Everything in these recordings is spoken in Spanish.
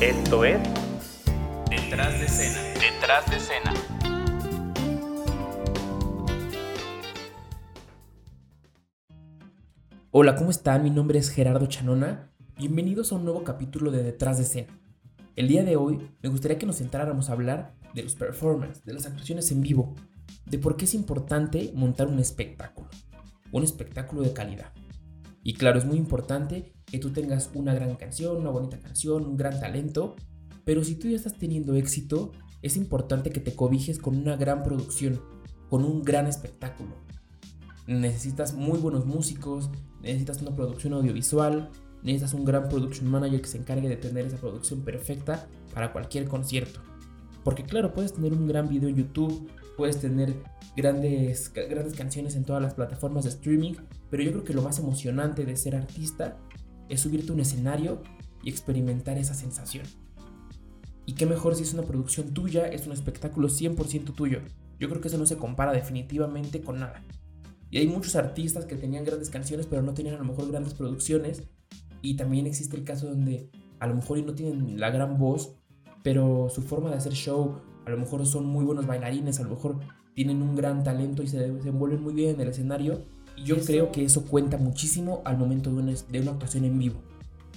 Esto es Detrás de escena. Detrás de escena. Hola, ¿cómo están? Mi nombre es Gerardo Chanona. Bienvenidos a un nuevo capítulo de Detrás de escena. El día de hoy me gustaría que nos centráramos a hablar de los performances, de las actuaciones en vivo, de por qué es importante montar un espectáculo, un espectáculo de calidad. Y claro, es muy importante que tú tengas una gran canción, una bonita canción, un gran talento, pero si tú ya estás teniendo éxito, es importante que te cobijes con una gran producción, con un gran espectáculo. Necesitas muy buenos músicos, necesitas una producción audiovisual, necesitas un gran production manager que se encargue de tener esa producción perfecta para cualquier concierto. Porque claro, puedes tener un gran video en YouTube, puedes tener grandes, grandes canciones en todas las plataformas de streaming, pero yo creo que lo más emocionante de ser artista es subirte a un escenario y experimentar esa sensación. Y qué mejor si es una producción tuya, es un espectáculo 100% tuyo. Yo creo que eso no se compara definitivamente con nada. Y hay muchos artistas que tenían grandes canciones pero no tenían a lo mejor grandes producciones. Y también existe el caso donde a lo mejor no tienen la gran voz, pero su forma de hacer show, a lo mejor son muy buenos bailarines, a lo mejor tienen un gran talento y se desenvuelven muy bien en el escenario. Y yo creo que eso cuenta muchísimo al momento de una, de una actuación en vivo.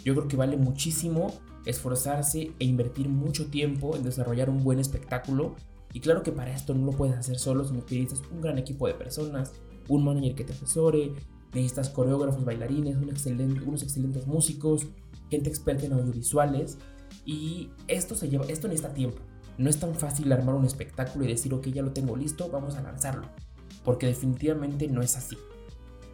Yo creo que vale muchísimo esforzarse e invertir mucho tiempo en desarrollar un buen espectáculo. Y claro que para esto no lo puedes hacer solo, sino que necesitas un gran equipo de personas, un manager que te asesore, necesitas coreógrafos, bailarines, un excelente, unos excelentes músicos, gente experta en audiovisuales. Y esto, se lleva, esto necesita tiempo. No es tan fácil armar un espectáculo y decir, ok, ya lo tengo listo, vamos a lanzarlo. Porque definitivamente no es así.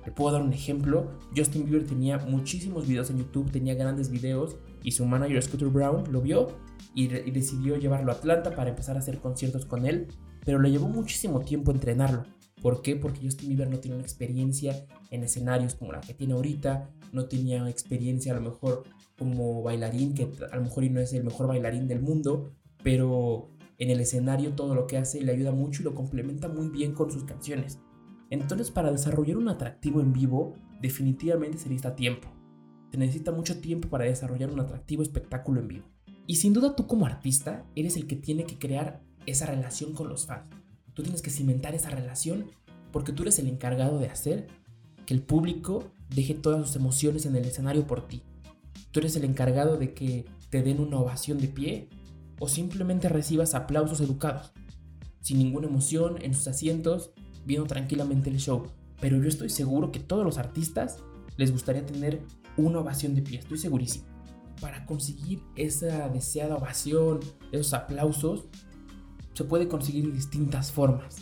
Te puedo dar un ejemplo. Justin Bieber tenía muchísimos videos en YouTube, tenía grandes videos y su manager Scooter Brown lo vio y, y, decidió llevarlo a Atlanta para empezar a hacer conciertos con él, pero le llevó muchísimo tiempo entrenarlo. ¿Por qué? Porque Justin Bieber no tiene una experiencia en escenarios como la que tiene ahorita, no tenía experiencia a lo mejor como bailarín, que a lo mejor no es el mejor bailarín del mundo, pero en el escenario todo lo que hace le ayuda mucho y lo complementa muy bien con sus canciones. Entonces para desarrollar un atractivo en vivo definitivamente se necesita tiempo. Se necesita mucho tiempo para desarrollar un atractivo espectáculo en vivo. Y sin duda tú como artista eres el que tiene que crear esa relación con los fans. Tú tienes que cimentar esa relación porque tú eres el encargado de hacer que el público deje todas sus emociones en el escenario por ti. Tú eres el encargado de que te den una ovación de pie o simplemente recibas aplausos educados, sin ninguna emoción en sus asientos, viendo tranquilamente el show. Pero yo estoy seguro que todos los artistas les gustaría tener una ovación de pie, estoy segurísimo. Para conseguir esa deseada ovación, esos aplausos, se puede conseguir de distintas formas.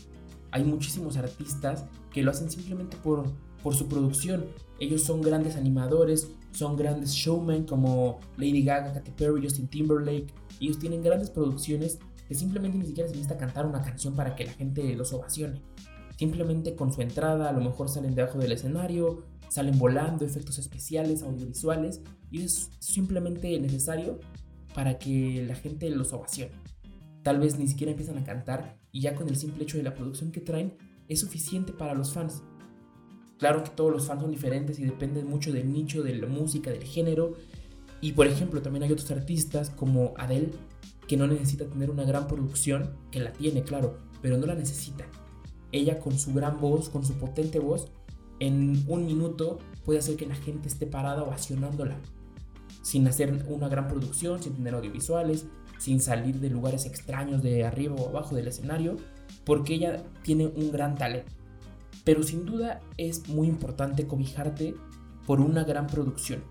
Hay muchísimos artistas que lo hacen simplemente por, por su producción. Ellos son grandes animadores, son grandes showmen como Lady Gaga, Katy Perry, Justin Timberlake. Ellos tienen grandes producciones que simplemente ni siquiera se necesita cantar una canción para que la gente los ovacione. Simplemente con su entrada a lo mejor salen debajo del escenario, salen volando, efectos especiales, audiovisuales, y es simplemente necesario para que la gente los ovacione. Tal vez ni siquiera empiezan a cantar y ya con el simple hecho de la producción que traen es suficiente para los fans. Claro que todos los fans son diferentes y dependen mucho del nicho, de la música, del género. Y por ejemplo, también hay otros artistas como Adele que no necesita tener una gran producción, que la tiene, claro, pero no la necesita. Ella con su gran voz, con su potente voz, en un minuto puede hacer que la gente esté parada ovacionándola, sin hacer una gran producción, sin tener audiovisuales, sin salir de lugares extraños de arriba o abajo del escenario, porque ella tiene un gran talento. Pero sin duda es muy importante cobijarte por una gran producción.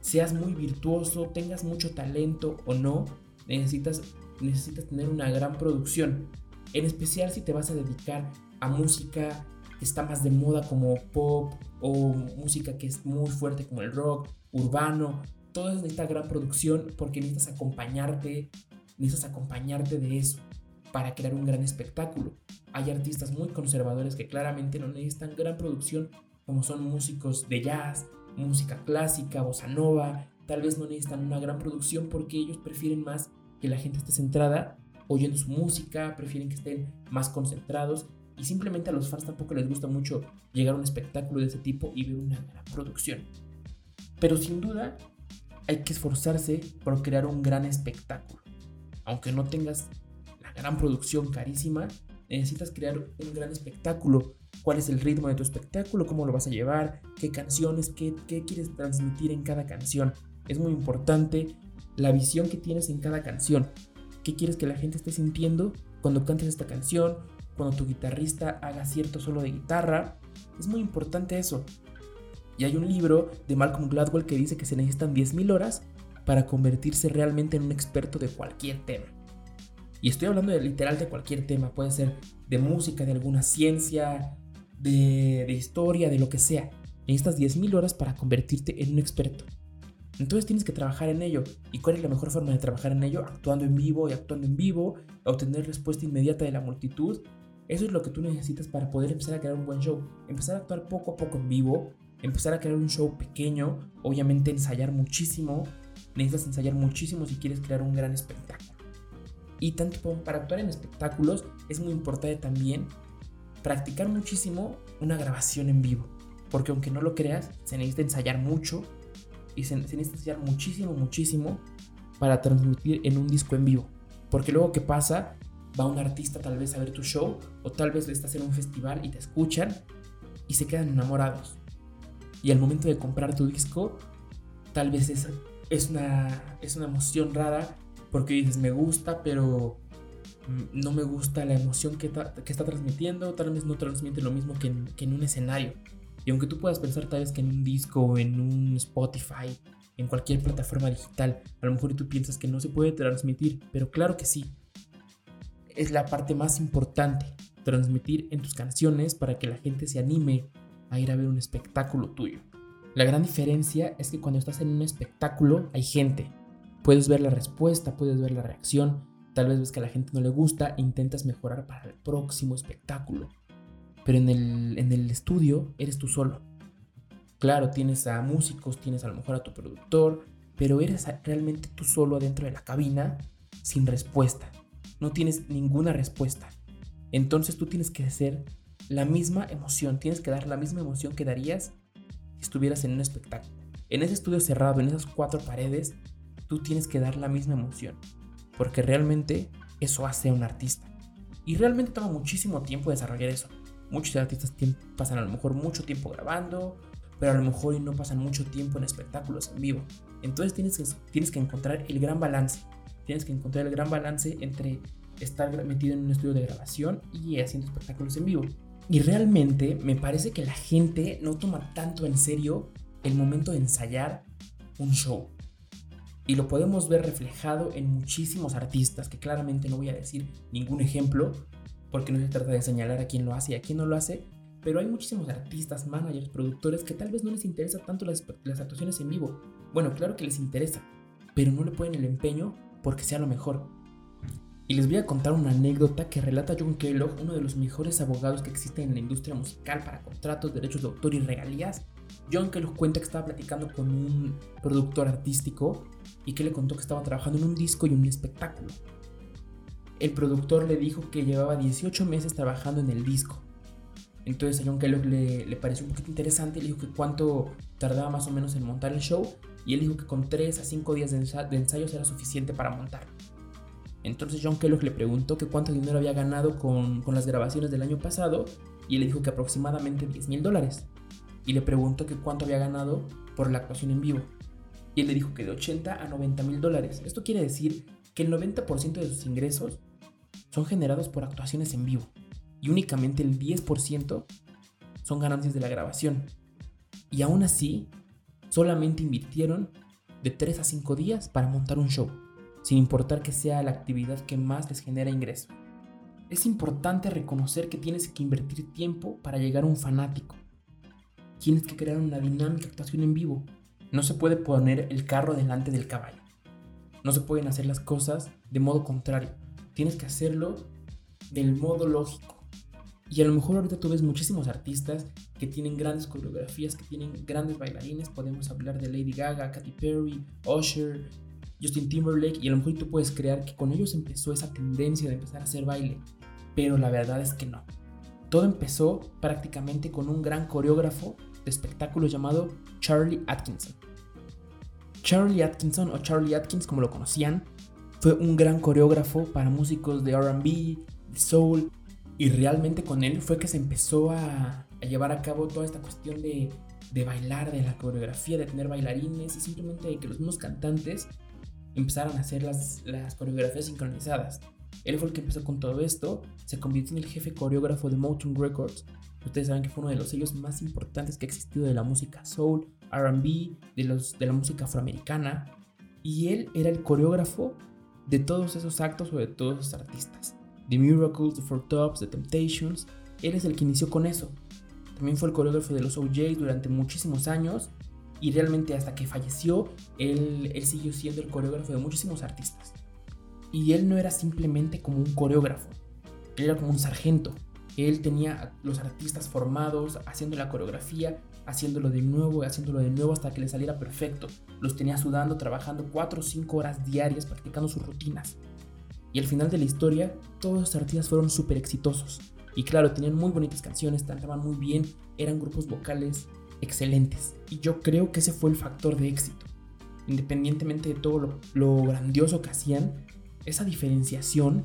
Seas muy virtuoso, tengas mucho talento o no, necesitas, necesitas tener una gran producción. En especial si te vas a dedicar a música que está más de moda como pop o música que es muy fuerte como el rock, urbano. Todo eso necesita gran producción porque necesitas acompañarte, necesitas acompañarte de eso para crear un gran espectáculo. Hay artistas muy conservadores que claramente no necesitan gran producción como son músicos de jazz, música clásica, bossa nova, tal vez no necesitan una gran producción porque ellos prefieren más que la gente esté centrada oyendo su música, prefieren que estén más concentrados y simplemente a los fans tampoco les gusta mucho llegar a un espectáculo de ese tipo y ver una gran producción. Pero sin duda, hay que esforzarse por crear un gran espectáculo. Aunque no tengas la gran producción carísima, necesitas crear un gran espectáculo. ¿Cuál es el ritmo de tu espectáculo? ¿Cómo lo vas a llevar? ¿Qué canciones? ¿Qué, qué quieres transmitir en cada canción? Es muy importante la visión que tienes en cada canción. ¿Qué quieres que la gente esté sintiendo cuando cantes esta canción? Cuando tu guitarrista haga cierto solo de guitarra. Es muy importante eso. Y hay un libro de Malcolm Gladwell que dice que se necesitan 10.000 horas para convertirse realmente en un experto de cualquier tema. Y estoy hablando de literal de cualquier tema, puede ser de música, de alguna ciencia, de, historia, de lo que sea. Necesitas 10.000 horas para convertirte en un experto. Entonces tienes que trabajar en ello. ¿Y cuál es la mejor forma de trabajar en ello? Actuando en vivo y actuando en vivo, obtener respuesta inmediata de la multitud. Eso es lo que tú necesitas para poder empezar a crear un buen show. Empezar a actuar poco a poco en vivo, empezar a crear un show pequeño, obviamente ensayar muchísimo. Necesitas ensayar muchísimo si quieres crear un gran espectáculo. Y tanto para actuar en espectáculos es muy importante también practicar muchísimo una grabación en vivo. Porque aunque no lo creas, se necesita ensayar mucho y se, necesita ensayar muchísimo, muchísimo para transmitir en un disco en vivo. Porque luego, ¿qué pasa? Va un artista tal vez a ver tu show o tal vez le estás en un festival y te escuchan y se quedan enamorados. Y al momento de comprar tu disco, tal vez es, es, una, es una emoción rara porque dices, me gusta, pero no me gusta la emoción que, que está transmitiendo, tal vez no transmite lo mismo que en, que en un escenario. Y aunque tú puedas pensar tal vez que en un disco, en un Spotify, en cualquier plataforma digital, a lo mejor tú piensas que no se puede transmitir, pero claro que sí. Es la parte más importante, transmitir en tus canciones para que la gente se anime a ir a ver un espectáculo tuyo. La gran diferencia es que cuando estás en un espectáculo hay gente. Puedes ver la respuesta, puedes ver la reacción, tal vez ves que a la gente no le gusta e intentas mejorar para el próximo espectáculo. Pero en el, en el estudio eres tú solo. Claro, tienes a músicos, tienes a lo mejor a tu productor, pero eres realmente tú solo adentro de la cabina sin respuesta. No tienes ninguna respuesta. Entonces tú tienes que hacer la misma emoción, tienes que dar la misma emoción que darías si estuvieras en un espectáculo. En ese estudio cerrado, en esas cuatro paredes, tú tienes que dar la misma emoción, porque realmente eso hace a un artista. Y realmente toma muchísimo tiempo desarrollar eso. Muchos artistas pasan a lo mejor mucho tiempo grabando, pero a lo mejor no pasan mucho tiempo en espectáculos en vivo. Entonces tienes que, tienes que encontrar el gran balance. Tienes que encontrar el gran balance entre estar metido en un estudio de grabación y haciendo espectáculos en vivo. Y realmente me parece que la gente no toma tanto en serio el momento de ensayar un show. Y lo podemos ver reflejado en muchísimos artistas, que claramente no voy a decir ningún ejemplo, porque no se trata de señalar a quién lo hace y a quién no lo hace, pero hay muchísimos artistas, managers, productores que tal vez no les interesa tanto las, las actuaciones en vivo. Bueno, claro que les interesa, pero no le ponen el empeño porque sea lo mejor. Y les voy a contar una anécdota que relata John Kellogg, uno de los mejores abogados que existen en la industria musical para contratos, derechos de autor y regalías. John Kellogg cuenta que estaba platicando con un productor artístico y que le contó que estaba trabajando en un disco y un espectáculo. El productor le dijo que llevaba 18 meses trabajando en el disco. Entonces a John Kellogg le, le pareció un poquito interesante y le dijo que cuánto tardaba más o menos en montar el show y él dijo que con 3 a 5 días de, ensayos era suficiente para montarlo. Entonces John Kellogg le preguntó que cuánto dinero había ganado con, las grabaciones del año pasado y él le dijo que aproximadamente 10 mil dólares. Y le preguntó que cuánto había ganado por la actuación en vivo. Y él le dijo que de 80 a 90 mil dólares. Esto quiere decir que el 90% de sus ingresos son generados por actuaciones en vivo. Y únicamente el 10% son ganancias de la grabación. Y aún así, solamente invirtieron de 3 a 5 días para montar un show sin importar que sea la actividad que más les genera ingreso. Es importante reconocer que tienes que invertir tiempo para llegar a un fanático. Tienes que crear una dinámica actuación en vivo. No se puede poner el carro delante del caballo. No se pueden hacer las cosas de modo contrario. Tienes que hacerlo del modo lógico. Y a lo mejor ahorita tú ves muchísimos artistas que tienen grandes coreografías, que tienen grandes bailarines. Podemos hablar de Lady Gaga, Katy Perry, Usher, Justin Timberlake y a lo mejor tú puedes creer que con ellos empezó esa tendencia de empezar a hacer baile, pero la verdad es que no. Todo empezó prácticamente con un gran coreógrafo de espectáculos llamado Charlie Atkinson. Charlie Atkinson o Charlie Atkins como lo conocían, fue un gran coreógrafo para músicos de RB, de soul, y realmente con él fue que se empezó a, llevar a cabo toda esta cuestión de, bailar, de la coreografía, de tener bailarines y simplemente de que los mismos cantantes empezaran a hacer las, coreografías sincronizadas. Él fue el que empezó con todo esto, se convirtió en el jefe coreógrafo de Motown Records. Ustedes saben que fue uno de los sellos más importantes que ha existido de la música soul, RB, de, de la música afroamericana. Y él era el coreógrafo de todos esos actos o de todos esos artistas. The Miracles, The Four Tops, The Temptations. Él es el que inició con eso. También fue el coreógrafo de los OJs durante muchísimos años y realmente hasta que falleció, él, él siguió siendo el coreógrafo de muchísimos artistas. Y él no era simplemente como un coreógrafo, él era como un sargento. Él tenía los artistas formados, haciendo la coreografía, haciéndolo de nuevo, haciéndolo de nuevo hasta que le saliera perfecto. Los tenía sudando, trabajando 4 o 5 horas diarias, practicando sus rutinas. Y al final de la historia, todos los artistas fueron súper exitosos. Y claro, tenían muy bonitas canciones, cantaban muy bien, eran grupos vocales excelentes. Y yo creo que ese fue el factor de éxito. Independientemente de todo lo, grandioso que hacían, esa diferenciación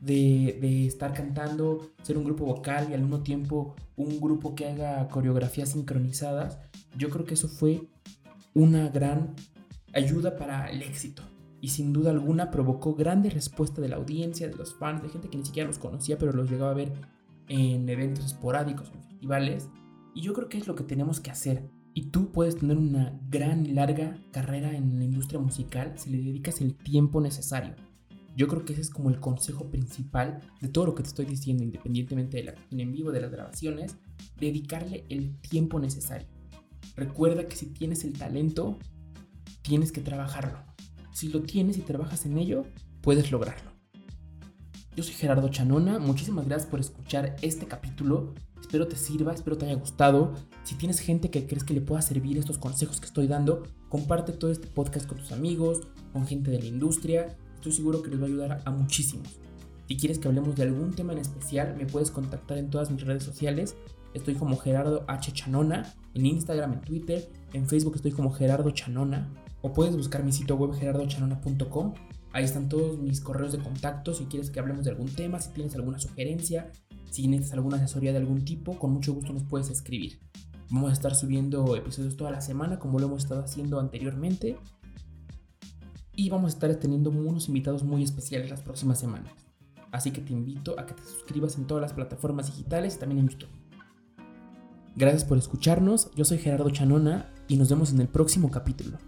de, de, estar cantando, ser un grupo vocal y al mismo tiempo un grupo que haga coreografías sincronizadas, yo creo que eso fue una gran ayuda para el éxito y sin duda alguna provocó grande respuesta de la audiencia, de los fans, de gente que ni siquiera los conocía pero los llegaba a ver en eventos esporádicos, en festivales. Y yo creo que es lo que tenemos que hacer. Y tú puedes tener una gran larga carrera en la industria musical si le dedicas el tiempo necesario. Yo creo que ese es como el consejo principal de todo lo que te estoy diciendo, independientemente de la actuación en vivo, de las grabaciones, dedicarle el tiempo necesario. Recuerda que si tienes el talento, tienes que trabajarlo. Si lo tienes y trabajas en ello, puedes lograrlo. Yo soy Gerardo Chanona, muchísimas gracias por escuchar este capítulo. Espero te sirva, espero te haya gustado. Si tienes gente que crees que le pueda servir estos consejos que estoy dando, comparte todo este podcast con tus amigos, con gente de la industria. Estoy seguro que les va a ayudar a muchísimos. Si quieres que hablemos de algún tema en especial, me puedes contactar en todas mis redes sociales. Estoy como Gerardo H. Chanona, en Instagram, en Twitter, en Facebook estoy como Gerardo Chanona o puedes buscar mi sitio web gerardochanona.com. Ahí están todos mis correos de contacto si quieres que hablemos de algún tema, si tienes alguna sugerencia, si necesitas alguna asesoría de algún tipo, con mucho gusto nos puedes escribir. Vamos a estar subiendo episodios toda la semana como lo hemos estado haciendo anteriormente. Y vamos a estar teniendo unos invitados muy especiales las próximas semanas. Así que te invito a que te suscribas en todas las plataformas digitales y también en YouTube. Gracias por escucharnos, yo soy Gerardo Chanona y nos vemos en el próximo capítulo.